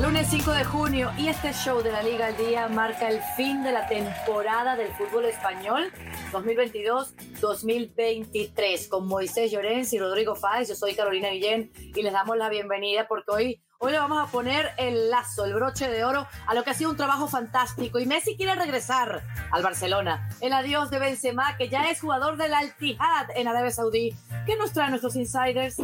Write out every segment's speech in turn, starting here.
Lunes 5 de junio y este show de la Liga al Día marca el fin de la temporada del fútbol español 2022-2023 con Moisés Llorens y Rodrigo Fáez. Yo soy Carolina Guillén y les damos la bienvenida porque hoy Hoy le vamos a poner el lazo, el broche de oro a lo que ha sido un trabajo fantástico. Y Messi quiere regresar al Barcelona. El adiós de Benzema, que ya es jugador del Al-Tihad en Arabia Saudí. ¿Qué nos traen nuestros insiders?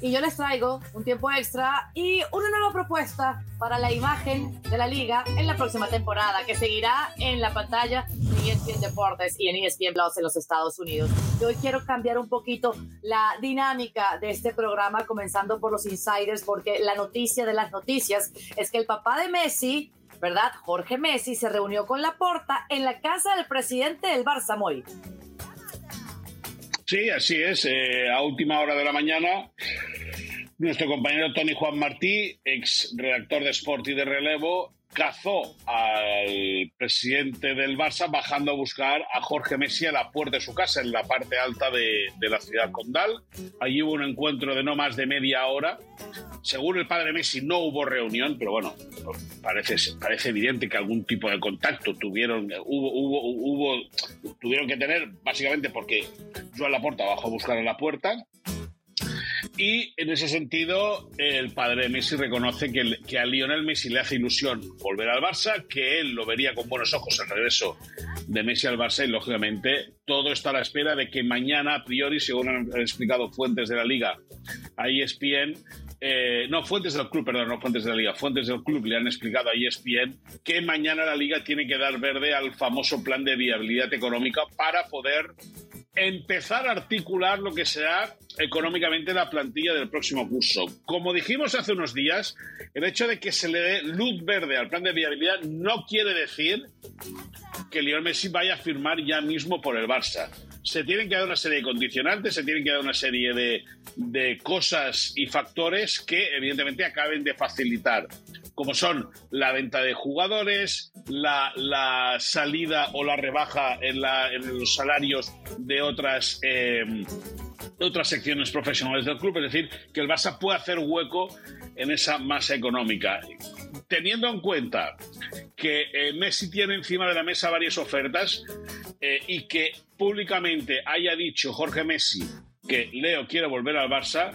Y yo les traigo un tiempo extra y una nueva propuesta para la imagen de la liga en la próxima temporada, que seguirá en la pantalla de ESPN Deportes y en ESPN Plus en los Estados Unidos. Yo hoy quiero cambiar un poquito la dinámica de este programa, comenzando por los insiders, porque la noticia de las noticias es que el papá de Messi, ¿verdad? Jorge Messi se reunió con Laporta en la casa del presidente del Barça Moy. Sí, así es. Eh, a última hora de la mañana, nuestro compañero Tony Juan Martí, ex redactor de Sport y de Relevo, cazó al presidente del Barça bajando a buscar a Jorge Messi a la puerta de su casa, en la parte alta de, la ciudad condal. Allí hubo un encuentro de no más de media hora. Según el padre Messi no hubo reunión, pero bueno, parece, evidente que algún tipo de contacto tuvieron, hubo, tuvieron que tener, básicamente porque Joan Laporta bajó a buscar a la puerta y en ese sentido, el padre de Messi reconoce que, a Lionel Messi le hace ilusión volver al Barça, que él lo vería con buenos ojos el regreso de Messi al Barça y, lógicamente, todo está a la espera de que mañana, a priori, según han explicado fuentes de la Liga a ESPN, eh, no, fuentes del club, perdón, no fuentes de la liga, fuentes del club le han explicado a ESPN que mañana la liga tiene que dar verde al famoso plan de viabilidad económica para poder empezar a articular lo que será económicamente la plantilla del próximo curso. Como dijimos hace unos días, el hecho de que se le dé luz verde al plan de viabilidad no quiere decir que Lionel Messi vaya a firmar ya mismo por el Barça. Se tienen que dar una serie de condicionantes, se tienen que dar una serie de, de cosas y factores que evidentemente acaben de facilitar como son la venta de jugadores, la, salida o la rebaja en, los salarios de otras, em, otras secciones profesionales del club, es decir, que el Barça puede hacer hueco en esa masa económica. Teniendo en cuenta que eh, Messi tiene encima de la mesa varias ofertas eh, y que públicamente haya dicho Jorge Messi que Leo quiere volver al Barça,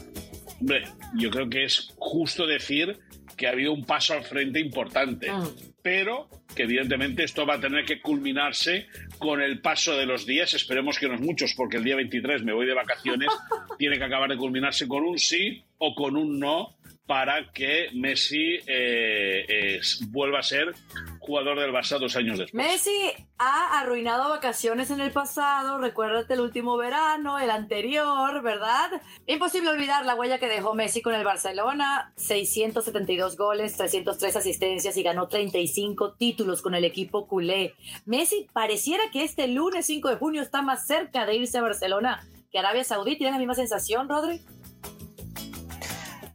hombre, yo creo que es justo decir que ha habido un paso al frente importante, ah. pero que evidentemente esto va a tener que culminarse con el paso de los días, esperemos que no es muchos, porque el día 23 me voy de vacaciones, tiene que acabar de culminarse con un sí o con un no para que Messi eh, vuelva a ser jugador del Barça dos años después. Messi ha arruinado vacaciones en el pasado, recuérdate el último verano, el anterior, ¿verdad? Imposible olvidar la huella que dejó Messi con el Barcelona, 672 goles, 303 asistencias y ganó 35 títulos con el equipo culé. Messi pareciera que este lunes 5 de junio está más cerca de irse a Barcelona que Arabia Saudí. ¿Tienes la misma sensación, Rodri?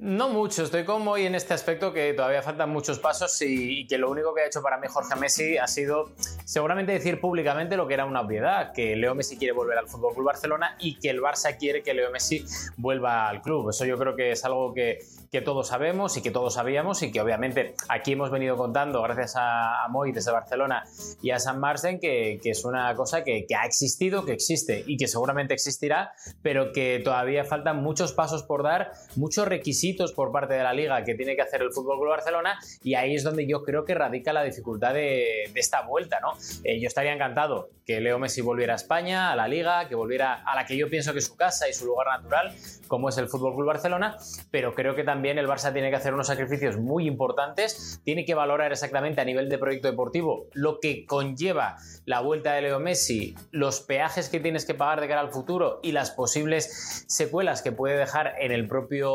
No mucho, estoy como hoy en este aspecto que todavía faltan muchos pasos y, que lo único que ha hecho para mí Jorge Messi ha sido seguramente decir públicamente lo que era una obviedad, que Leo Messi quiere volver al Fútbol Club Barcelona y que el Barça quiere que Leo Messi vuelva al club. Eso yo creo que es algo que, que todos sabemos y que todos sabíamos y que obviamente aquí hemos venido contando gracias a, Moy desde Barcelona y a San Marsen que, que es una cosa que, que ha existido, que existe y que seguramente existirá, pero que todavía faltan muchos pasos por dar, muchos requisitos por parte de la liga que tiene que hacer el Fútbol Club Barcelona y ahí es donde yo creo que radica la dificultad de, esta vuelta, ¿no? Eh, yo estaría encantado que Leo Messi volviera a España, a la liga, que volviera a la que yo pienso que es su casa y su lugar natural, como es el Fútbol Club Barcelona, pero creo que también el Barça tiene que hacer unos sacrificios muy importantes, tiene que valorar exactamente a nivel de proyecto deportivo lo que conlleva la vuelta de Leo Messi, los peajes que tienes que pagar de cara al futuro y las posibles secuelas que puede dejar en el propio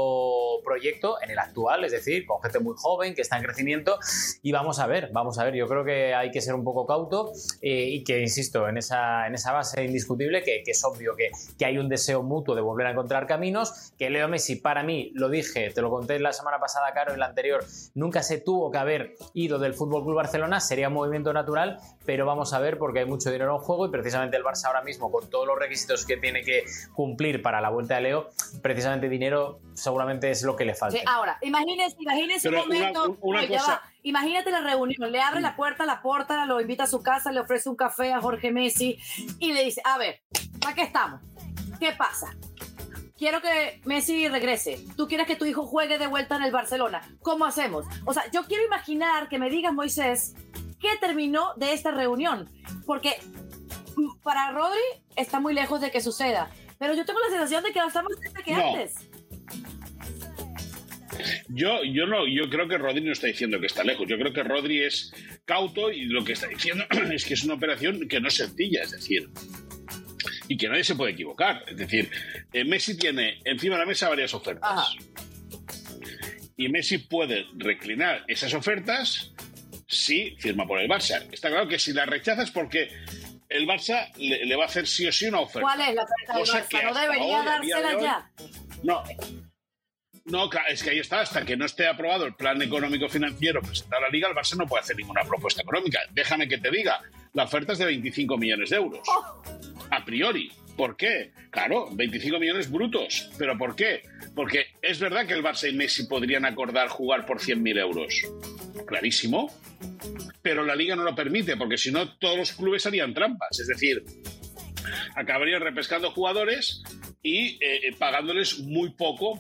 proyecto, en el actual, es decir, con gente muy joven que está en crecimiento y vamos a ver, vamos a ver, yo creo que hay que ser un poco cauto eh, y que, insisto, en esa, en esa base indiscutible que, es obvio que, que, hay un deseo mutuo de volver a encontrar caminos, que Leo Messi para mí, lo dije, te lo conté la semana pasada, Caro, en la anterior, nunca se tuvo que haber ido del Fútbol Club Barcelona, sería un movimiento natural, pero vamos a ver porque hay mucho dinero en juego y precisamente el Barça ahora mismo, con todos los requisitos que tiene que cumplir para la vuelta de Leo, precisamente dinero seguramente es lo lo que le falta. Sí, ahora, imagínese, imagínese un momento. imagínate la reunión, le abre la puerta, la puerta, lo invita a su casa, le ofrece un café a Jorge Messi y le dice, a ver, ¿para qué estamos? ¿Qué pasa? quiero que Messi regrese. Tú quieres que tu hijo juegue de vuelta en el Barcelona. ¿Cómo hacemos? O sea, yo quiero imaginar que me digas, Moisés, qué terminó de esta reunión. Porque mm, para Rodri está muy lejos de que suceda. Pero yo tengo la sensación de que va a estar más cerca que antes. Yo, yo no, yo creo que Rodri no está diciendo que está lejos. Yo creo que Rodri es cauto y lo que está diciendo es que es una operación que no es sencilla. Es decir, y que nadie se puede equivocar. Es decir, eh, Messi tiene encima de la mesa varias ofertas. Y Messi puede reclinar esas ofertas si firma por el Barça. Está claro que si la rechazas porque el Barça le, va a hacer sí o sí una oferta. ¿Cuál es la oferta del Barça? ¿No debería dársela ya? No. No, es que ahí está, hasta que no esté aprobado el plan económico financiero presentado a la Liga, el Barça no puede hacer ninguna propuesta económica. Déjame que te diga, la oferta es de 25 millones de euros. Oh a priori. ¿Por qué? Claro, 25 millones brutos. ¿Pero por qué? Porque es verdad que el Barça y Messi podrían acordar jugar por 100.000 euros. Clarísimo. Pero la liga no lo permite, porque si no, todos los clubes harían trampas. Es decir, acabarían repescando jugadores y eh, eh, pagándoles muy poco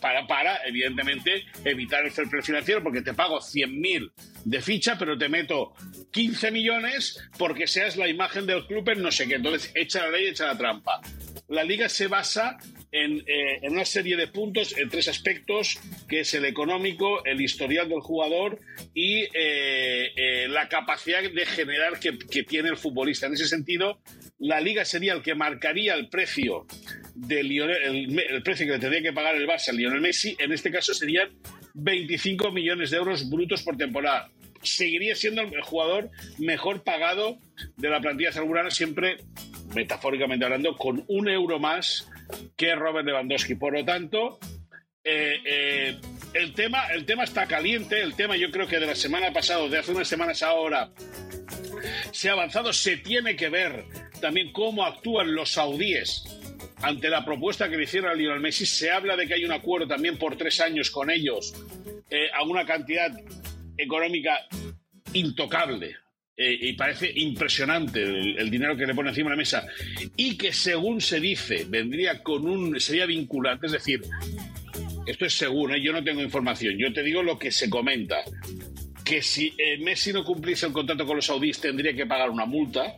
para, para, evidentemente, evitar el fair play financiero, porque te pago 100.000 de ficha, pero te meto 15 millones porque seas la imagen del club en no sé qué. Entonces, echa la ley, echa la trampa. La liga se basa en, eh, una serie de puntos, en tres aspectos, que es el económico, el historial del jugador y la capacidad de generar que, tiene el futbolista. En ese sentido, la liga sería el que marcaría el precio de el, precio que le tendría que pagar el Barça a Lionel Messi, en este caso serían 25 millones de euros brutos por temporada. Seguiría siendo el jugador mejor pagado de la plantilla azulgrana, siempre, metafóricamente hablando, con un euro más que Robert Lewandowski. Por lo tanto, eh, eh, el, tema, el tema está caliente. El tema, yo creo que de la semana pasada, de hace unas semanas ahora, se ha avanzado. Se tiene que ver también cómo actúan los saudíes ante la propuesta que le hicieron a Lionel Messi. Se habla de que hay un acuerdo también por tres años con ellos eh, a una cantidad económica intocable. Eh, y parece impresionante el, dinero que le pone encima de la mesa y que según se dice vendría con un sería vinculante es decir esto es según ¿eh? yo no tengo información yo te digo lo que se comenta que si Messi no cumpliese el contrato con los saudíes tendría que pagar una multa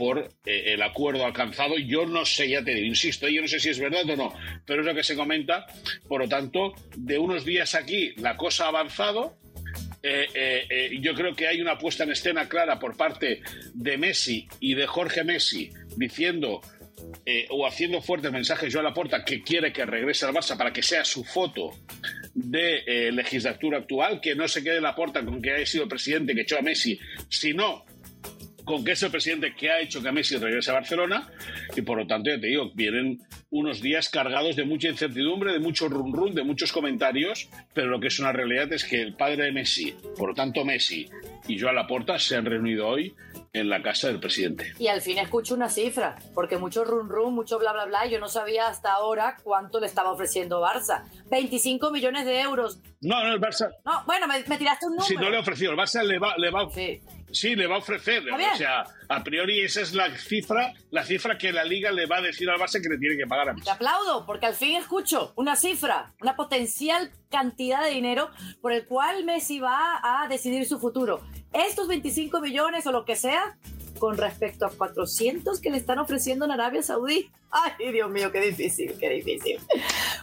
por eh, el acuerdo alcanzado. Yo no sé, ya te digo, insisto, yo no sé si es verdad o no, pero es lo que se comenta. Por lo tanto, de unos días aquí la cosa ha avanzado. Eh, eh, yo creo que hay una puesta en escena clara por parte de Messi y de Jorge Messi diciendo o haciendo fuertes mensajes yo a la puerta que quiere que regrese al Barça para que sea su foto de legislatura actual, que no se quede la puerta con que haya sido presidente que echó a Messi, sino con que es el presidente que ha hecho que Messi regrese a Barcelona y por lo tanto, ya te digo, vienen unos días cargados de mucha incertidumbre, de mucho run run, de muchos comentarios, pero lo que es una realidad es que el padre de Messi, por lo tanto Messi y Joan Laporta se han reunido hoy en la casa del presidente. Y al fin escucho una cifra, porque mucho run run, mucho bla bla bla, yo no sabía hasta ahora cuánto le estaba ofreciendo Barça. 25 millones de euros. No, no, el Barça. No, bueno, me, tiraste un número. Si no le ha ofrecido, el Barça le va, le va, Sí, le va a ofrecer. O sea, a priori esa es la cifra, la cifra que la liga le va a decir al Barça que le tiene que pagar a Te aplaudo, porque al fin escucho una cifra, una potencial cantidad de dinero por el cual Messi va a decidir su futuro. Estos 25 millones o lo que sea, con respecto a 400 que le están ofreciendo en Arabia Saudí. Ay, Dios mío, qué difícil, qué difícil.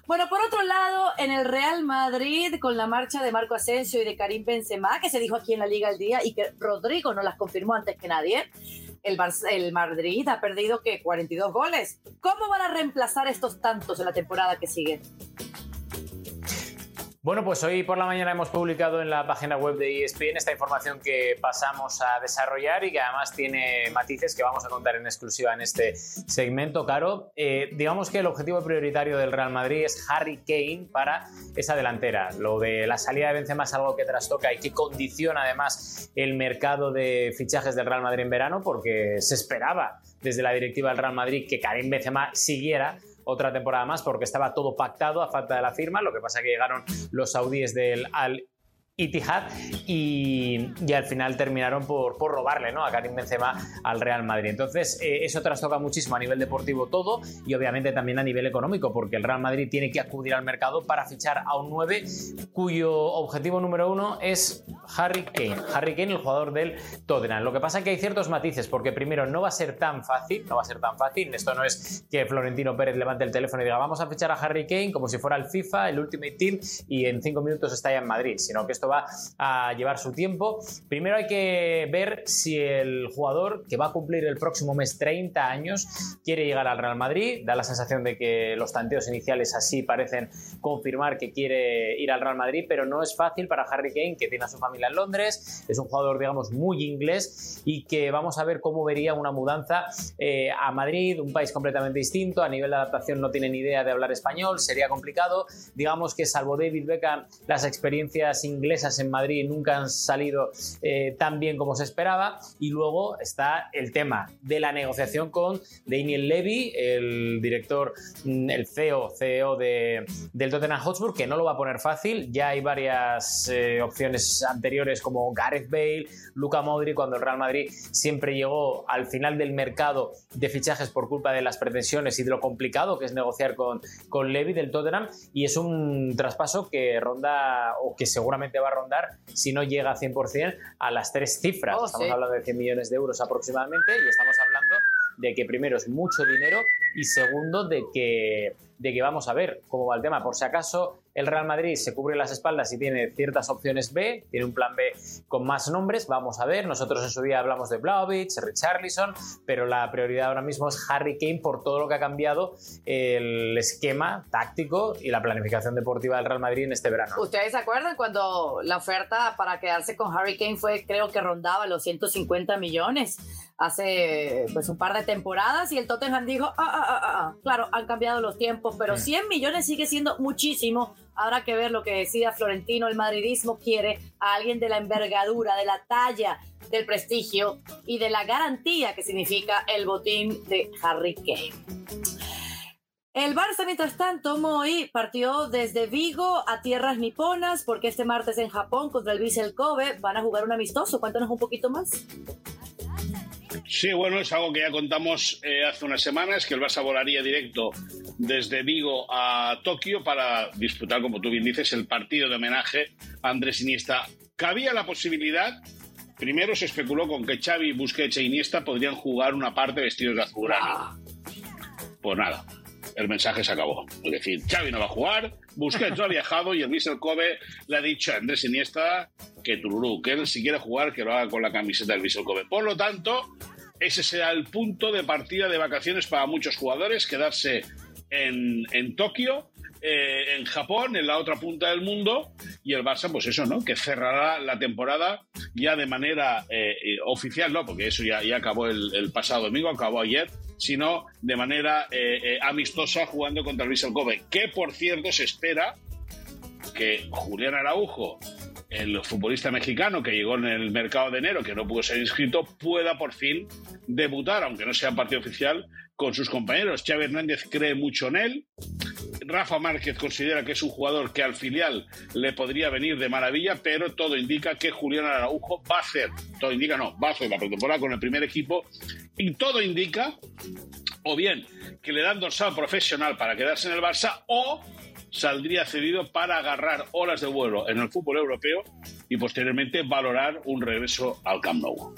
Bueno, por otro lado, en el Real Madrid, con la marcha de Marco Asensio y de Karim Benzema, que se dijo aquí en la Liga al Día y que Rodrigo no las confirmó antes que nadie, el, el Madrid ha perdido que 42 goles. ¿Cómo van a reemplazar estos tantos en la temporada que sigue? Bueno, pues hoy por la mañana hemos publicado en la página web de ESPN esta información que pasamos a desarrollar y que además tiene matices que vamos a contar en exclusiva en este segmento, Caro. Eh, digamos que el objetivo prioritario del Real Madrid es Harry Kane para esa delantera. Lo de la salida de Benzema es algo que trastoca y que condiciona además el mercado de fichajes del Real Madrid en verano porque se esperaba desde la directiva del Real Madrid que Karim Benzema siguiera otra temporada más porque estaba todo pactado a falta de la firma. Lo que pasa que llegaron los saudíes del Al Itihad y, y, al final terminaron por, por, robarle ¿no? a Karim Benzema al Real Madrid. Entonces, eh, eso trastoca muchísimo a nivel deportivo todo y obviamente también a nivel económico, porque el Real Madrid tiene que acudir al mercado para fichar a un 9 cuyo objetivo número uno es Harry Kane. Harry Kane, el jugador del Tottenham. Lo que pasa es que hay ciertos matices, porque primero no va a ser tan fácil, no va a ser tan fácil. Esto no es que Florentino Pérez levante el teléfono y diga vamos a fichar a Harry Kane como si fuera el FIFA, el Ultimate Team y en cinco minutos está ya en Madrid, sino que esto va a llevar su tiempo. Primero hay que ver si el jugador que va a cumplir el próximo mes 30 años quiere llegar al Real Madrid. Da la sensación de que los tanteos iniciales así parecen confirmar que quiere ir al Real Madrid, pero no es fácil para Harry Kane, que tiene a su familia en Londres. Es un jugador, digamos, muy inglés y que vamos a ver cómo vería una mudanza eh, a Madrid, un país completamente distinto. A nivel de adaptación no tiene ni idea de hablar español, sería complicado. Digamos que salvo David Beckham, las experiencias inglesas en Madrid nunca han salido eh, tan bien como se esperaba. Y luego está el tema de la negociación con Daniel Levy, el director, mm, el CEO, CEO de, del Tottenham Hotspur, que no lo va a poner fácil. Ya hay varias eh, opciones anteriores como Gareth Bale, Luca Modri, cuando el Real Madrid siempre llegó al final del mercado de fichajes por culpa de las pretensiones y de lo complicado que es negociar con, con Levy del Tottenham. Y es un traspaso que ronda o que seguramente va a rondar si no llega a 100% a las tres cifras. Oh, estamos sí. hablando de 100 millones de euros aproximadamente y estamos hablando de que primero es mucho dinero y segundo de que, de que vamos a ver cómo va el tema. Por si acaso el Real Madrid se cubre las espaldas y tiene ciertas opciones B, tiene un plan B con más nombres, vamos a ver. Nosotros en su día hablamos de Blaovic, Richarlison, pero la prioridad ahora mismo es Harry Kane por todo lo que ha cambiado el esquema táctico y la planificación deportiva del Real Madrid en este verano. ¿Ustedes se acuerdan cuando la oferta para quedarse con Harry Kane fue, creo que rondaba los 150 millones? Hace pues un par de temporadas y el Tottenham dijo, ah, ah, ah, ah, claro, han cambiado los tiempos, pero 100 millones sigue siendo muchísimo. Habrá que ver lo que decida Florentino. El madridismo quiere a alguien de la envergadura, de la talla, del prestigio y de la garantía que significa el botín de Harry Kane. El Barça, mientras tanto, Moy partió desde Vigo a tierras niponas porque este martes en Japón contra el Vissel Kobe van a jugar un amistoso. Cuéntanos un poquito más. Sí, bueno, es algo que ya contamos eh, hace unas semanas, que el Barça volaría directo desde Vigo a Tokio para disputar, como tú bien dices, el partido de homenaje a Andrés Iniesta. Cabía la posibilidad, primero se especuló con que Xavi, Busquets e Iniesta podrían jugar una parte vestidos de azulgrana. Pues nada, el mensaje se acabó. Es decir, Xavi no va a jugar, Busquets no ha viajado y el Vissel Kobe le ha dicho a Andrés Iniesta que Tururú, que él si quiere jugar, que lo haga con la camiseta del Vissel Kobe. Por lo tanto, ese será el punto de partida de vacaciones para muchos jugadores, quedarse en, en Tokio, eh, en Japón, en la otra punta del mundo, y el Barça, pues eso, ¿no? Que cerrará la temporada ya de manera eh, eh, oficial, ¿no? Porque eso ya, acabó el, pasado domingo, acabó ayer, sino de manera amistosa jugando contra el Vissel Kobe, que por cierto se espera que Julián Araujo el futbolista mexicano que llegó en el mercado de enero, que no pudo ser inscrito, pueda por fin debutar, aunque no sea partido oficial, con sus compañeros. Xavi Hernández cree mucho en él. Rafa Márquez considera que es un jugador que al filial le podría venir de maravilla, pero todo indica que Julián Araujo va a hacer, todo indica no, va a hacer la pretemporada con el primer equipo y todo indica, o bien que le dan dorsal profesional para quedarse en el Barça, o saldría cedido para agarrar horas de vuelo en el fútbol europeo y posteriormente valorar un regreso al Camp Nou.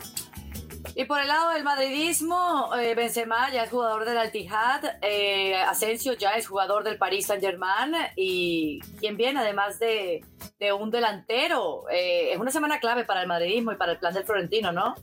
Y por el lado del madridismo, eh, Benzema ya es jugador del Al-Ittihad, eh, Asensio ya es jugador del Paris Saint-Germain y quien viene además de, de un delantero. Eh, es una semana clave para el madridismo y para el plan del Florentino, ¿no?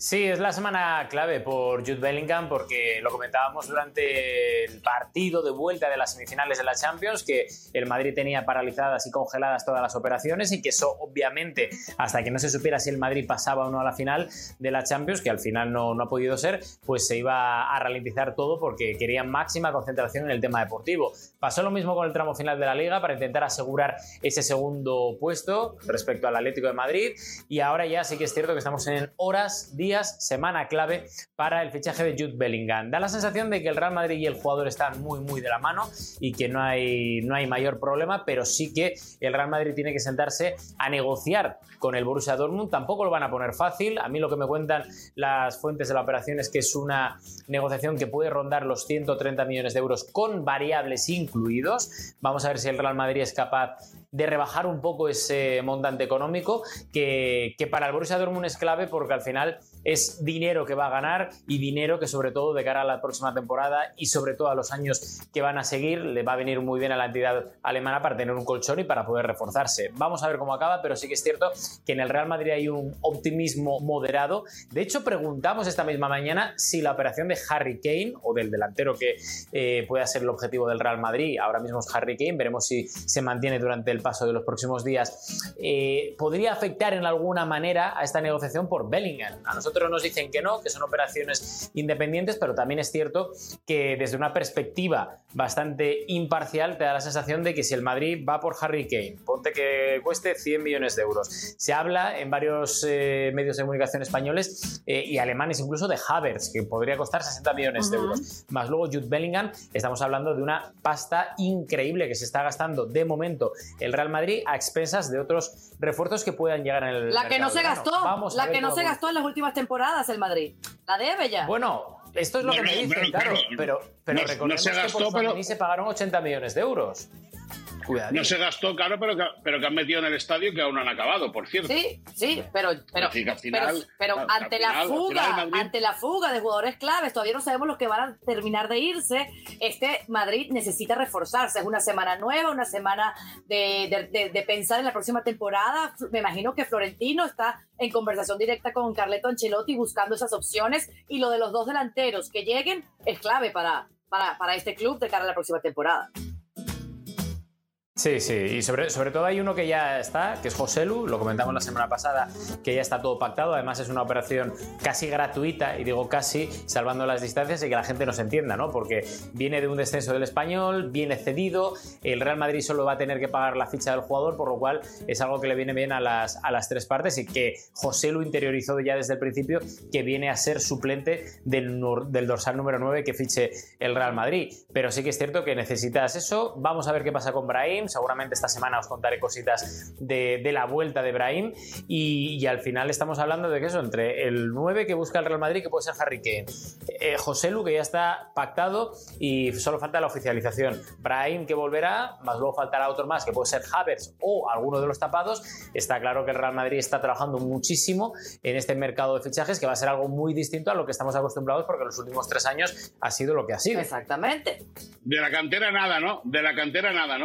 Sí, es la semana clave por Jude Bellingham porque lo comentábamos durante el partido de vuelta de las semifinales de la Champions que el Madrid tenía paralizadas y congeladas todas las operaciones y que eso obviamente hasta que no se supiera si el Madrid pasaba o no a la final de la Champions, que al final no, ha podido ser, pues se iba a ralentizar todo porque querían máxima concentración en el tema deportivo. Pasó lo mismo con el tramo final de la Liga para intentar asegurar ese segundo puesto respecto al Atlético de Madrid y ahora ya sí que es cierto que estamos en horas, días semana clave para el fichaje de Jude Bellingham. Da la sensación de que el Real Madrid y el jugador están muy, muy de la mano y que no hay, no hay mayor problema, pero sí que el Real Madrid tiene que sentarse a negociar con el Borussia Dortmund. Tampoco lo van a poner fácil. A mí lo que me cuentan las fuentes de la operación es que es una negociación que puede rondar los 130 millones de euros con variables incluidos. Vamos a ver si el Real Madrid es capaz de rebajar un poco ese montante económico que, que para el Borussia Dortmund es clave porque al final es dinero que va a ganar y dinero que sobre todo de cara a la próxima temporada y sobre todo a los años que van a seguir le va a venir muy bien a la entidad alemana para tener un colchón y para poder reforzarse. Vamos a ver cómo acaba, pero sí que es cierto que en el Real Madrid hay un optimismo moderado. De hecho, preguntamos esta misma mañana si la operación de Harry Kane o del delantero que eh, pueda ser el objetivo del Real Madrid, ahora mismo es Harry Kane, veremos si se mantiene durante el paso de los próximos días, eh, podría afectar en alguna manera a esta negociación por Bellingham. A nosotros nos dicen que no, que son operaciones independientes, pero también es cierto que desde una perspectiva bastante imparcial te da la sensación de que si el Madrid va por Harry Kane, ponte que cueste 100 millones de euros. Se habla en varios eh, medios de comunicación españoles eh, y alemanes incluso de Havertz, que podría costar 60 millones de euros. Más luego Jude Bellingham, estamos hablando de una pasta increíble que se está gastando de momento el Real Madrid a expensas de otros refuerzos que puedan llegar en el La que no se gastó, la que no se gastó en las últimas temporadas el Madrid. La debe ya. Bueno, esto es lo que me dicen, claro, pero, pero recordemos que por pero... se pagaron 80 millones de euros. No se gastó caro, pero que, pero que han metido en el estadio que aún no han acabado, por cierto. Sí, sí, pero, pero, pero, ante la fuga, ante la fuga de jugadores claves, todavía no sabemos los que van a terminar de irse. Este Madrid necesita reforzarse. Es una semana nueva, una semana de, de, pensar en la próxima temporada. Me imagino que Florentino está en conversación directa con Carleto Ancelotti buscando esas opciones. Y lo de los dos delanteros que lleguen es clave para, para, para este club de cara a la próxima temporada. Sí, sí, y sobre, sobre todo hay uno que ya está, que es José Lu, lo comentamos la semana pasada, que ya está todo pactado, además es una operación casi gratuita, y digo casi, salvando las distancias y que la gente nos entienda, ¿no? Porque viene de un descenso del español, viene cedido, el Real Madrid solo va a tener que pagar la ficha del jugador, por lo cual es algo que le viene bien a las, a las tres partes y que José Lu interiorizó ya desde el principio que viene a ser suplente del, del dorsal número 9 que fiche el Real Madrid. Pero sí que es cierto que necesitas eso, vamos a ver qué pasa con Brahim, Seguramente esta semana os contaré cositas de, la vuelta de Brahim. Y, al final estamos hablando de que eso, entre el 9 que busca el Real Madrid, que puede ser Harry Kane, eh, José Lu, que ya está pactado y solo falta la oficialización. Brahim, que volverá, más luego faltará otro más, que puede ser Havertz o alguno de los tapados. Está claro que el Real Madrid está trabajando muchísimo en este mercado de fichajes, que va a ser algo muy distinto a lo que estamos acostumbrados, porque los últimos tres años ha sido lo que ha sido. Exactamente. De la cantera nada, ¿no? De la cantera nada,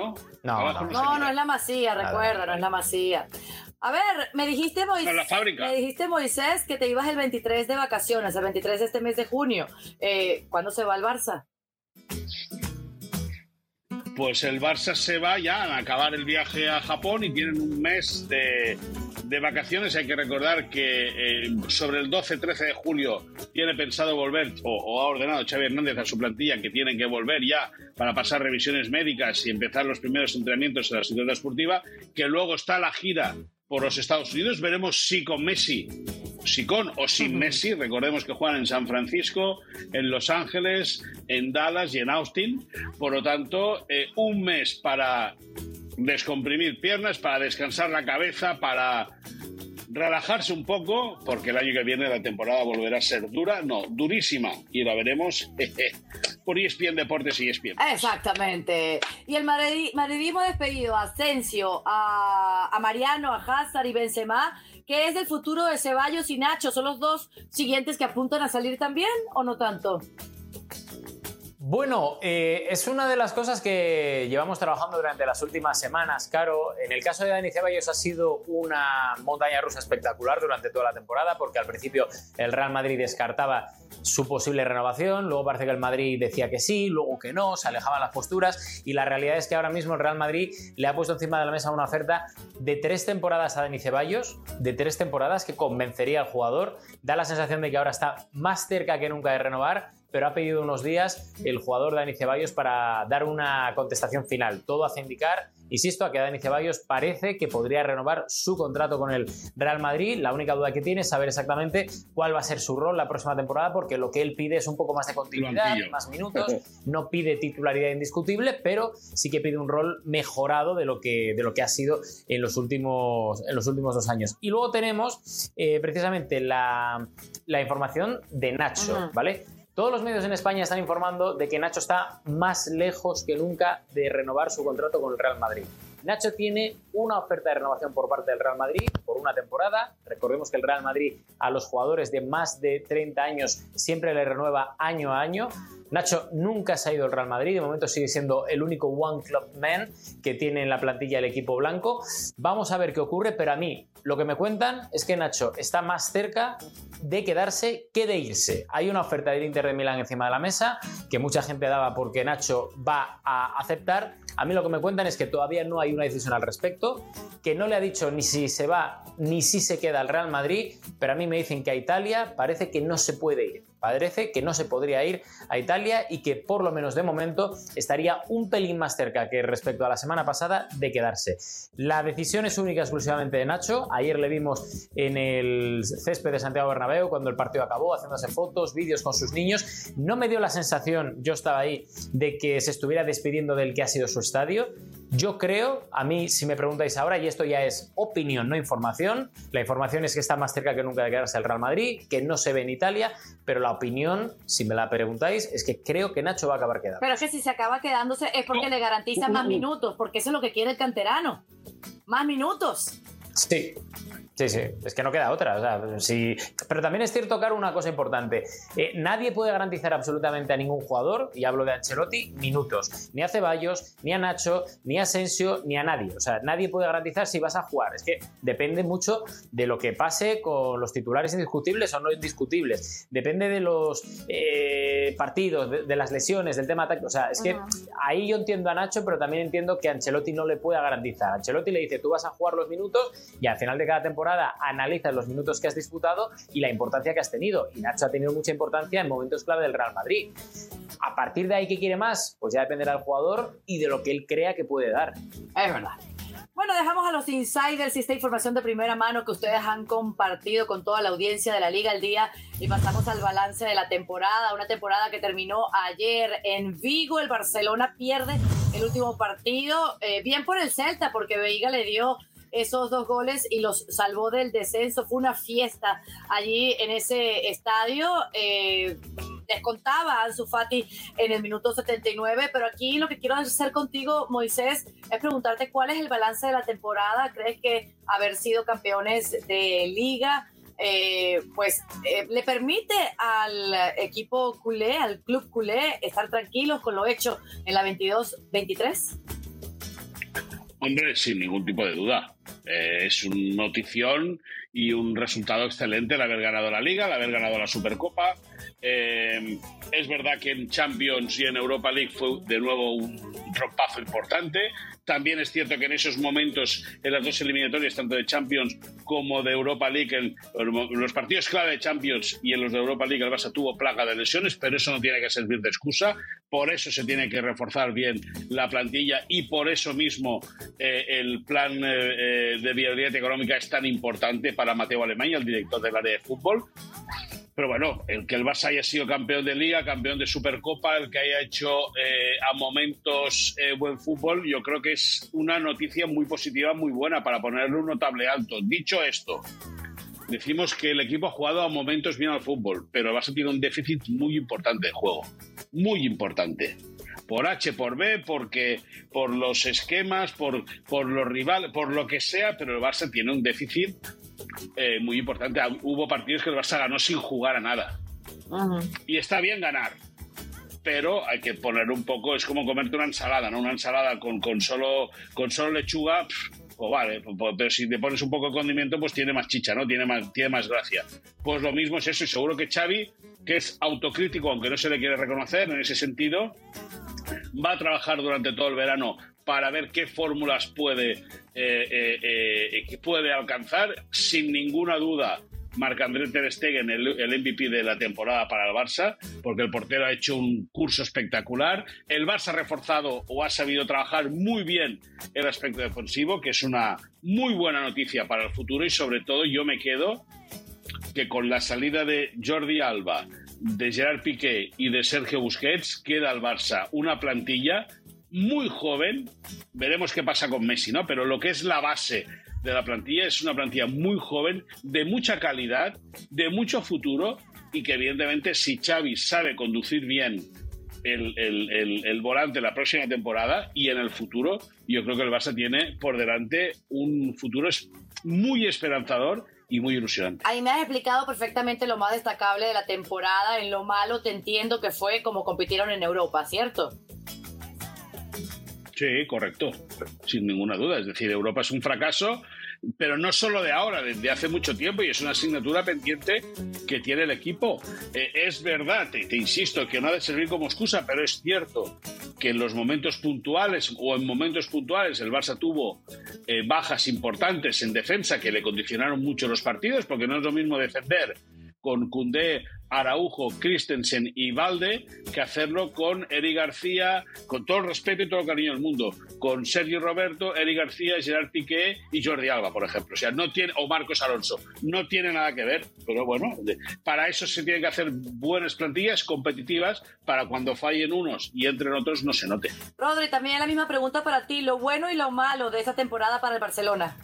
¿no? No, no, no, es la masía, recuerda, no es la masía. A ver, me dijiste, Moisés, me dijiste, Moisés, que te ibas el 23 de vacaciones, el 23 de este mes de junio. Eh, ¿Cuándo se va el Barça? Pues el Barça se va ya a acabar el viaje a Japón y tienen un mes de, de vacaciones. Hay que recordar que eh, sobre el 12-13 de julio tiene pensado volver, o, ha ordenado Xavi Hernández a su plantilla que tienen que volver ya para pasar revisiones médicas y empezar los primeros entrenamientos en la ciudad deportiva, que luego está la gira por los Estados Unidos. Veremos si con Messi, si con o sin Messi, recordemos que juegan en San Francisco, en Los Ángeles, en Dallas y en Austin. Por lo tanto, eh, un mes para descomprimir piernas, para descansar la cabeza, para relajarse un poco, porque el año que viene la temporada volverá a ser dura, no, durísima, y la veremos por ESPN Deportes y ESPN. Exactamente. Y el madridismo despedido a Asensio, a, Mariano, a Hazard y Benzema. ¿Qué es el futuro de Ceballos y Nacho? ¿Son los dos siguientes que apuntan a salir también o no tanto? Bueno, eh, es una de las cosas que llevamos trabajando durante las últimas semanas, Caro. En el caso de Dani Ceballos ha sido una montaña rusa espectacular durante toda la temporada, porque al principio el Real Madrid descartaba su posible renovación, luego parece que el Madrid decía que sí, luego que no, se alejaban las posturas y la realidad es que ahora mismo el Real Madrid le ha puesto encima de la mesa una oferta de tres temporadas a Dani Ceballos, de tres temporadas que convencería al jugador, da la sensación de que ahora está más cerca que nunca de renovar pero ha pedido unos días el jugador Dani Ceballos para dar una contestación final. Todo hace indicar Insisto, a que Dani Ceballos parece que podría renovar su contrato con el Real Madrid. La única duda que tiene es saber exactamente cuál va a ser su rol la próxima temporada, porque lo que él pide es un poco más de continuidad, más minutos. No pide titularidad indiscutible, pero sí que pide un rol mejorado de lo que, de lo que ha sido en los últimos, en los últimos dos años. Y luego tenemos eh, precisamente la, información de Nacho, ¿vale? Todos los medios en España están informando de que Nacho está más lejos que nunca de renovar su contrato con el Real Madrid. Nacho tiene una oferta de renovación por parte del Real Madrid por una temporada. Recordemos que el Real Madrid a los jugadores de más de 30 años siempre le renueva año a año. Nacho nunca se ha ido al Real Madrid, de momento sigue siendo el único One Club Man que tiene en la plantilla el equipo blanco. Vamos a ver qué ocurre, pero a mí lo que me cuentan es que Nacho está más cerca de quedarse que de irse. Hay una oferta del Inter de Milán encima de la mesa que mucha gente daba porque Nacho va a aceptar. A mí lo que me cuentan es que todavía no hay una decisión al respecto, que no le ha dicho ni si se va ni si se queda al Real Madrid, pero a mí me dicen que a Italia parece que no se puede ir. Parece que no se podría ir a Italia y que por lo menos de momento estaría un pelín más cerca que respecto a la semana pasada de quedarse. La decisión es única exclusivamente de Nacho. Ayer le vimos en el césped de Santiago Bernabéu cuando el partido acabó haciéndose fotos, vídeos con sus niños. No me dio la sensación, yo estaba ahí, de que se estuviera despidiendo del que ha sido su estadio. Yo creo, a mí si me preguntáis ahora, y esto ya es opinión, no información, la información es que está más cerca que nunca de quedarse el Real Madrid, que no se ve en Italia, pero la opinión, si me la preguntáis, es que creo que Nacho va a acabar quedando. Pero es que si se acaba quedándose es porque le garantiza más minutos, porque eso es lo que quiere el canterano. Más minutos. Sí, Sí, sí, es que no queda otra. O sea, sí. Pero también es cierto, Caro, una cosa importante. Eh, nadie puede garantizar absolutamente a ningún jugador, y hablo de Ancelotti, minutos. Ni a Ceballos, ni a Nacho, ni a Asensio, ni a nadie. O sea, nadie puede garantizar si vas a jugar. Es que depende mucho de lo que pase con los titulares indiscutibles o no indiscutibles. Depende de los eh, partidos, de, las lesiones, del tema táctico. O sea, es que ahí yo entiendo a Nacho, pero también entiendo que Ancelotti no le pueda garantizar. Ancelotti le dice, tú vas a jugar los minutos y al final de cada temporada analizas los minutos que has disputado y la importancia que has tenido. Y Nacho ha tenido mucha importancia en momentos clave del Real Madrid. A partir de ahí, ¿qué quiere más? Pues ya dependerá del jugador y de lo que él crea que puede dar. Es verdad. Bueno, dejamos a los insiders y esta información de primera mano que ustedes han compartido con toda la audiencia de la Liga al Día y pasamos al balance de la temporada, una temporada que terminó ayer en Vigo, el Barcelona pierde el último partido, eh, bien por el Celta porque Veiga le dio esos dos goles y los salvó del descenso. Fue una fiesta allí en ese estadio. Eh, descontaba Ansu Fati en el minuto 79, pero aquí lo que quiero hacer contigo, Moisés, es preguntarte cuál es el balance de la temporada. ¿Crees que haber sido campeones de liga eh, pues eh, le permite al equipo culé, al club culé, estar tranquilos con lo hecho en la 22-23? Hombre, sin ningún tipo de duda. Eh, es un notición y un resultado excelente el haber ganado la Liga, el haber ganado la Supercopa. Eh, es verdad que en Champions y en Europa League fue de nuevo un trompazo importante. También es cierto que en esos momentos, en las dos eliminatorias, tanto de Champions como de Europa League, en, los partidos clave de Champions y en los de Europa League, el Barça tuvo plaga de lesiones, pero eso no tiene que servir de excusa. Por eso se tiene que reforzar bien la plantilla y por eso mismo eh, el plan eh, de viabilidad económica es tan importante para Mateo Alemania, el director del área de fútbol. Pero bueno, el que el Barça haya sido campeón de liga, campeón de Supercopa, el que haya hecho eh, a momentos eh, buen fútbol, yo creo que es una noticia muy positiva, muy buena para ponerle un notable alto. Dicho esto, decimos que el equipo ha jugado a momentos bien al fútbol, pero el Barça tiene un déficit muy importante de juego, muy importante por H, por B, porque por los esquemas, por, por los rivales, por lo que sea, pero el Barça tiene un déficit eh, muy importante. Hubo partidos que el Barça ganó sin jugar a nada. Y está bien ganar, pero hay que poner un poco, es como comerte una ensalada, ¿no? Una ensalada con, con solo, con solo lechuga, pues vale, pues, pues, pero si te pones un poco de condimento, pues tiene más chicha, ¿no? Tiene más, tiene más gracia. Pues lo mismo es eso, y seguro que Xavi, que es autocrítico, aunque no se le quiere reconocer en ese sentido, va a trabajar durante todo el verano para ver qué fórmulas puede, eh, eh, eh, puede alcanzar. Sin ninguna duda, Marc-André Ter Stegen el, el, MVP de la temporada para el Barça, porque el portero ha hecho un curso espectacular. El Barça ha reforzado o ha sabido trabajar muy bien el aspecto defensivo, que es una muy buena noticia para el futuro y sobre todo yo me quedo que con la salida de Jordi Alba, de Gerard Piqué y de Sergio Busquets queda al Barça una plantilla muy joven. Veremos qué pasa con Messi, ¿no? Pero lo que es la base de la plantilla es una plantilla muy joven, de mucha calidad, de mucho futuro y que evidentemente si Xavi sabe conducir bien el, el, el, volante la próxima temporada y en el futuro, yo creo que el Barça tiene por delante un futuro muy esperanzador y muy ilusionante. Ahí me has explicado perfectamente lo más destacable de la temporada. En lo malo te entiendo que fue como compitieron en Europa, ¿cierto? Sí, correcto, sin ninguna duda. Es decir, Europa es un fracaso, pero no solo de ahora, desde hace mucho tiempo y es una asignatura pendiente que tiene el equipo. Eh, es verdad, te, te, insisto, que no ha de servir como excusa, pero es cierto que en los momentos puntuales o en momentos puntuales el Barça tuvo eh, bajas importantes en defensa que le condicionaron mucho los partidos, porque no es lo mismo defender con Cundé, Araujo, Christensen y Valde que hacerlo con Eri García, con todo el respeto y todo el cariño del mundo, con Sergio Roberto, Eri García, Gerard Piqué y Jordi Alba, por ejemplo. O no tiene, Marcos Alonso. No tiene nada que ver, pero bueno, para eso se tienen que hacer buenas plantillas competitivas para cuando fallen unos y entren otros no se note. Rodri, también la misma pregunta para ti, lo bueno y lo malo de esta temporada para el Barcelona.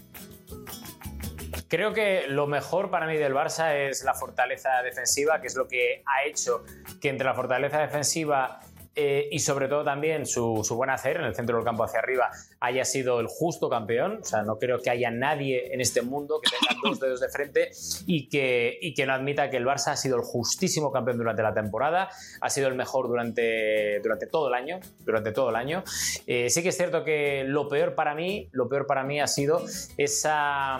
Creo que lo mejor para mí del Barça es la fortaleza defensiva, que es lo que ha hecho que entre la fortaleza defensiva eh, y sobre todo también su, su, buen hacer en el centro del campo hacia arriba haya sido el justo campeón. O sea, no creo que haya nadie en este mundo que tenga dos dedos de frente y que, y que no admita que el Barça ha sido el justísimo campeón durante la temporada, ha sido el mejor durante, durante todo el año. Durante todo el año. Eh, sí que es cierto que lo peor para mí, lo peor para mí ha sido esa,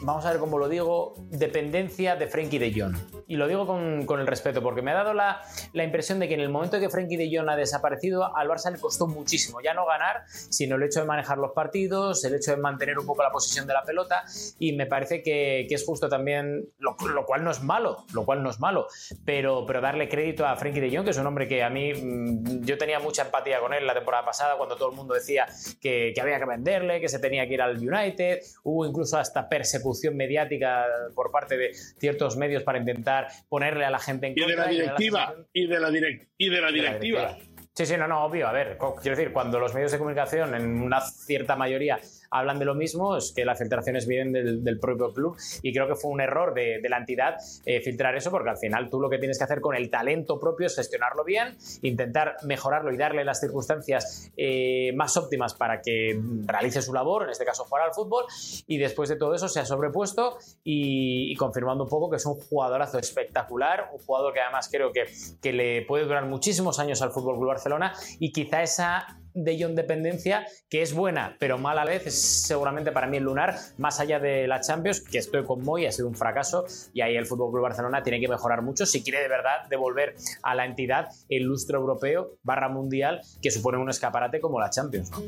vamos a ver cómo lo digo, dependencia de Frenkie de Jong. Y lo digo con, con el respeto, porque me ha dado la, la impresión de que en el momento que Frenkie de Jong ha desaparecido, al Barça le costó muchísimo ya no ganar, sino el hecho de manejar los partidos, el hecho de mantener un poco la posición de la pelota y me parece que, que es justo también, lo, lo, cual no es malo, lo cual no es malo, pero, pero darle crédito a Frenkie de Jong, que es un hombre que a mí mmm, yo tenía mucha empatía con él la temporada pasada cuando todo el mundo decía que, que había que venderle, que se tenía que ir al United, hubo incluso hasta persecución mediática por parte de ciertos medios para intentar ponerle a la gente en y contra. De la directiva, y de la, direct, y de la directiva. De la directiva. Sí, sí, no, no, obvio. A ver, quiero decir, cuando los medios de comunicación, en una cierta mayoría, hablan de lo mismo, es que las filtraciones vienen del, del propio club y creo que fue un error de, la entidad eh, filtrar eso, porque al final tú lo que tienes que hacer con el talento propio es gestionarlo bien, intentar mejorarlo y darle las circunstancias eh, más óptimas para que realice su labor, en este caso jugar al fútbol, y después de todo eso se ha sobrepuesto y, y confirmando un poco que es un jugadorazo espectacular, un jugador que además creo que, que le puede durar muchísimos años al Fútbol Club Barcelona y quizá esa de John dependencia que es buena pero mala vez es seguramente para mí el lunar más allá de la Champions que estoy con Moy ha sido un fracaso y ahí el Fútbol Club Barcelona tiene que mejorar mucho si quiere de verdad devolver a la entidad el lustro europeo barra mundial que supone un escaparate como la Champions ¿no?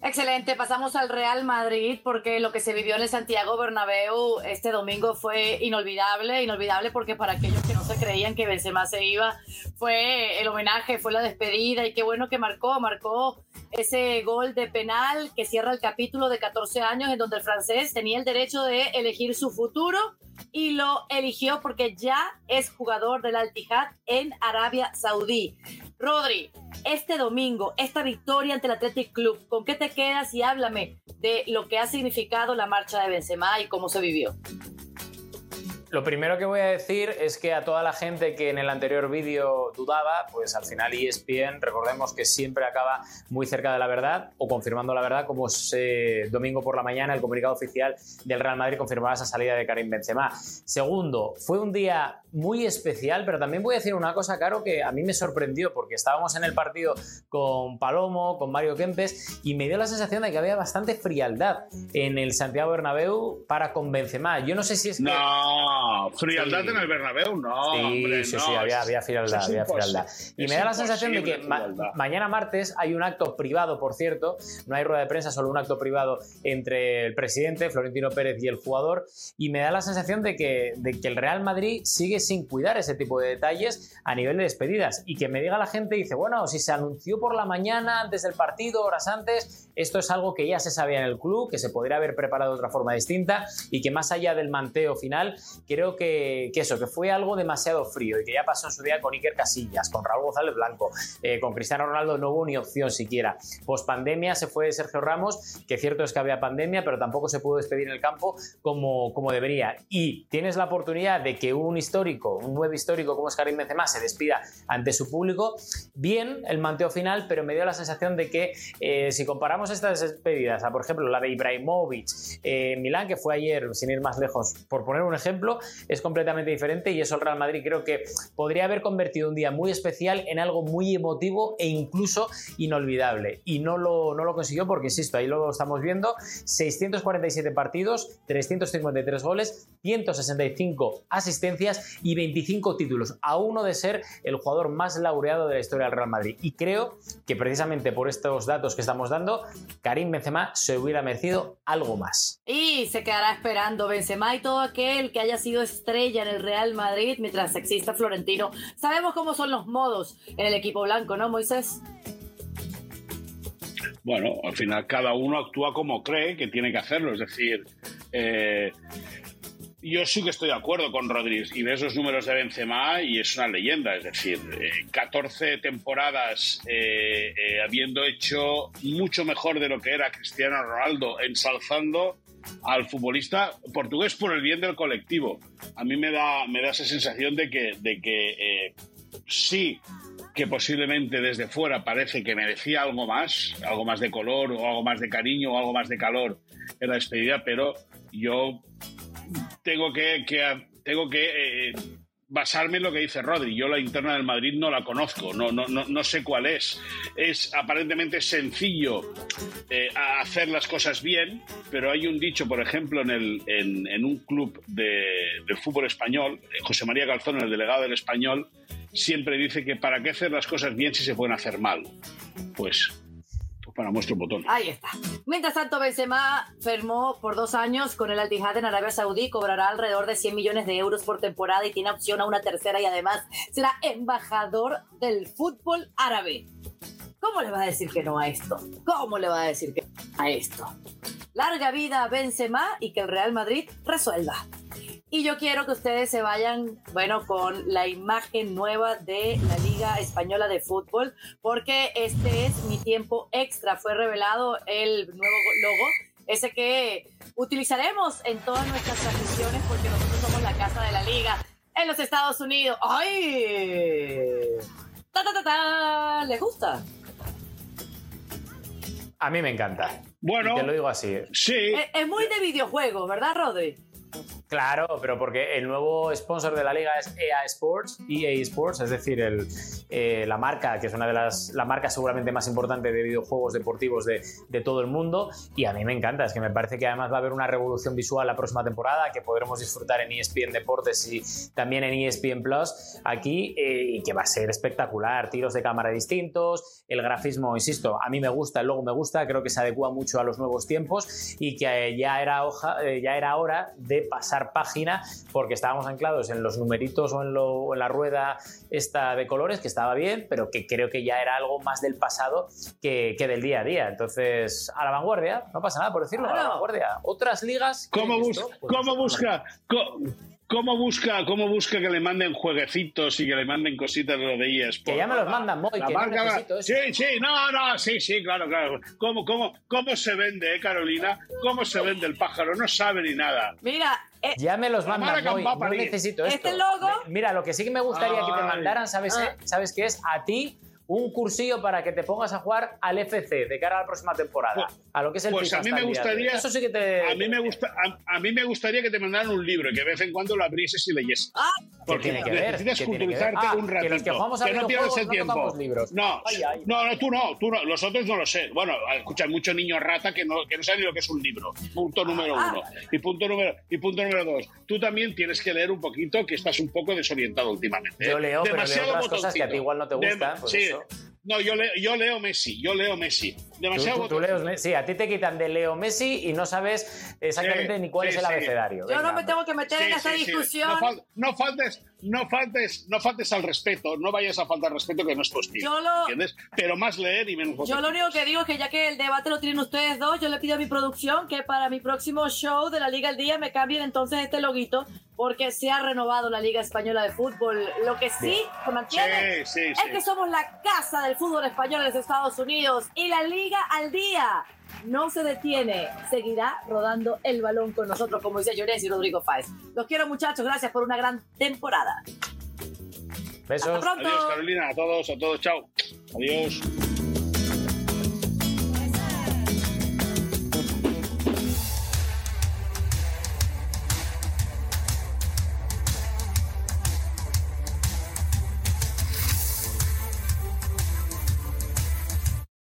Excelente, pasamos al Real Madrid porque lo que se vivió en el Santiago Bernabéu este domingo fue inolvidable, inolvidable porque para aquellos que no se creían que Benzema se iba fue el homenaje, fue la despedida y qué bueno que marcó, marcó ese gol de penal que cierra el capítulo de 14 años en donde el francés tenía el derecho de elegir su futuro y lo eligió porque ya es jugador del Al-Tihad en Arabia Saudí. Rodri, este domingo, esta victoria ante el Athletic Club, ¿con qué te quedas y háblame de lo que ha significado la marcha de Benzema y cómo se vivió? Lo primero que voy a decir es que a toda la gente que en el anterior vídeo dudaba, pues al final ESPN, recordemos que siempre acaba muy cerca de la verdad o confirmando la verdad, como ese domingo por la mañana el comunicado oficial del Real Madrid confirmaba esa salida de Karim Benzema. Segundo, fue un día muy especial, pero también voy a decir una cosa, Caro, que a mí me sorprendió porque estábamos en el partido con Palomo, con Mario Kempes y me dio la sensación de que había bastante frialdad en el Santiago Bernabéu para con Benzema. Yo no sé si es que... No No, frialdad en el Bernabéu, no. Sí, hombre, sí, no. sí, había, había frialdad, había frialdad. Y me da la sensación de que ma- mañana martes hay un acto privado, por cierto, no hay rueda de prensa, solo un acto privado entre el presidente, Florentino Pérez, y el jugador, y me da la sensación de que, de que el Real Madrid sigue sin cuidar ese tipo de detalles a nivel de despedidas, y que me diga la gente, dice, bueno, si se anunció por la mañana, antes del partido, horas antes, esto es algo que ya se sabía en el club, que se podría haber preparado de otra forma distinta, y que más allá del manteo final, creo que, eso, que fue algo demasiado frío, y que ya pasó en su día con Iker Casillas, con Raúl González Blanco, eh, con Cristiano Ronaldo no hubo ni opción siquiera. Post pandemia se fue Sergio Ramos, que cierto es que había pandemia, pero tampoco se pudo despedir en el campo como, como debería. Y tienes la oportunidad de que un histórico, un nuevo histórico como es Karim Benzema, se despida ante su público. Bien el manteo final, pero me dio la sensación de que eh, si comparamos estas despedidas a, por ejemplo, la de Ibrahimovic eh, Milán, que fue ayer, sin ir más lejos, por poner un ejemplo, es completamente diferente y eso el Real Madrid creo que podría haber convertido un día muy especial en algo muy emotivo e incluso inolvidable. Y no lo, no lo consiguió porque, insisto, ahí lo estamos viendo, 647 partidos, 353 goles, 165 asistencias y 25 títulos, a uno de ser el jugador más laureado de la historia del Real Madrid. Y creo que precisamente por estos datos que estamos dando, Karim Benzema se hubiera merecido algo más. Y se quedará esperando Benzema y todo aquel que haya sido estrella en el Real Madrid mientras exista Florentino. Sabemos cómo son los modos en el equipo blanco, ¿no, Moisés? Bueno, al final cada uno actúa como cree que tiene que hacerlo. Es decir, eh, yo sí que estoy de acuerdo con Rodríguez y ve esos números de Benzema y es una leyenda. Es decir, eh, 14 temporadas eh, eh, habiendo hecho mucho mejor de lo que era Cristiano Ronaldo, ensalzando al futbolista portugués por el bien del colectivo. A mí me da, me da esa sensación de que, de que eh, sí que posiblemente desde fuera parece que merecía algo más, algo más de color o algo más de cariño o algo más de calor en la despedida, pero yo tengo que, que- tengo que eh, basarme en lo que dice Rodri. Yo la interna del Madrid no la conozco, no, no, no, no sé cuál es. Es aparentemente sencillo eh, hacer las cosas bien, pero hay un dicho, por ejemplo, en, el, en, en un club de, fútbol español, eh, José María Calzón, el delegado del español, siempre dice que para qué hacer las cosas bien si se pueden hacer mal. Pues, para nuestro botón. Ahí está. Mientras tanto, Benzema firmó por dos años con el Al-Ittihad en Arabia Saudí, cobrará alrededor de 100 millones de euros por temporada y tiene opción a una tercera y además será embajador del fútbol árabe. ¿Cómo le va a decir que no a esto? ¿Cómo le va a decir que no a esto? Larga vida a Benzema y que el Real Madrid resuelva. Y yo quiero que ustedes se vayan, bueno, con la imagen nueva de la Liga Española de Fútbol, porque este es mi tiempo extra. Fue revelado el nuevo logo, ese que utilizaremos en todas nuestras transmisiones, porque nosotros somos la casa de la Liga en los Estados Unidos. ¡Ay! ¡Ta, ta, ta, ta! ¿Les gusta? A mí me encanta. Bueno. Y te lo digo así. Sí, Es, es muy de videojuegos, ¿verdad, Rodri? Claro, pero porque el nuevo sponsor de la liga es EA Sports, EA Sports, es decir, eh, la marca, que es una de las la marca seguramente más importante de videojuegos deportivos de, de todo el mundo, y a mí me encanta, es que me parece que además va a haber una revolución visual la próxima temporada que podremos disfrutar en ESPN Deportes y también en ESPN Plus aquí, eh, y que va a ser espectacular, tiros de cámara distintos, el grafismo, insisto, a mí me gusta, el me gusta, creo que se adecua mucho a los nuevos tiempos y que ya era, hoja, eh, ya era hora de pasar página porque estábamos anclados en los numeritos o en, lo- o en la rueda esta de colores, que estaba bien, pero que creo que ya era algo más del pasado que, que del día a día. Entonces, a la vanguardia, no pasa nada por decirlo, a la vanguardia. Otras ligas... ¿Cómo, ¿quieren bus-? Pues cómo nosotros busca? ¿Cómo busca, ¿Cómo busca que le manden jueguecitos y que le manden cositas de lo de EA Sports? Que ya me los mandan, Moy, La que no marca- necesito eso. Sí, sí, no, no, sí, sí, claro, claro. ¿Cómo, cómo, ¿Cómo se vende, eh, Carolina? ¿Cómo se vende el pájaro? No sabe ni nada. Mira, eh, Ya me los mandan, Moy, no necesito esto. Este logo- Mira, lo que sí que me gustaría que te mandaran, ¿sabes, Ah. eh? ¿sabes qué es? A ti un cursillo para que te pongas a jugar al FC de cara a la próxima temporada, Pues- a lo que es el pues FIFA a mí me gustaría- Eso sí que te... A mí, me gusta, a, a mí me gustaría que te mandaran un libro y que de vez en cuando lo abrieses y leyeses. Ah, ¿Qué tiene que ver? necesitas ¿Qué tiene que culturizarte Ah, un que ratito. los que jugamos a no pierdas el no tiempo. No, Ay, ay. no, no, tú no, tú no. Los otros no lo sé. Bueno, escucha, hay mucho niño rata que no, que no sabe ni lo que es un libro. Punto número Ah. uno. Y punto número, y punto número dos. Tú también tienes que leer un poquito, que estás un poco desorientado últimamente. ¿eh? Yo leo, pero leo Demasiado otras cosas que a ti igual no te Dem- gustan, pues sí. eso. No, yo, leo, yo leo Messi, yo leo Messi. Demasiado tú- tú botoncito. leos- sí, a ti te quitan de Leo Messi y no sabes exactamente Sí, ni cuál sí, es el sí. abecedario. yo no Venga, me tengo que meter en Sí, esa discusión. No, fal- no faltes, no faltes, no faltes al respeto, no vayas a faltar respeto que no es lo- ¿Entiendes? Pero más leer y menos Yo lo único que digo es que ya que el debate lo tienen ustedes dos, yo le pido a mi producción que para mi próximo show de la Liga al Día me cambien entonces este loguito porque se ha renovado la Liga Española de Fútbol. Lo que sí se mantiene Sí, sí, es sí. que somos la casa del fútbol español en los Estados Unidos y la Liga al Día no se detiene, seguirá rodando el balón con nosotros, como decía Llorens y Rodrigo Fáez. Los quiero muchachos, gracias por una gran temporada. Besos. Hasta pronto. Adiós, Carolina, a todos, a todos, chao. Adiós.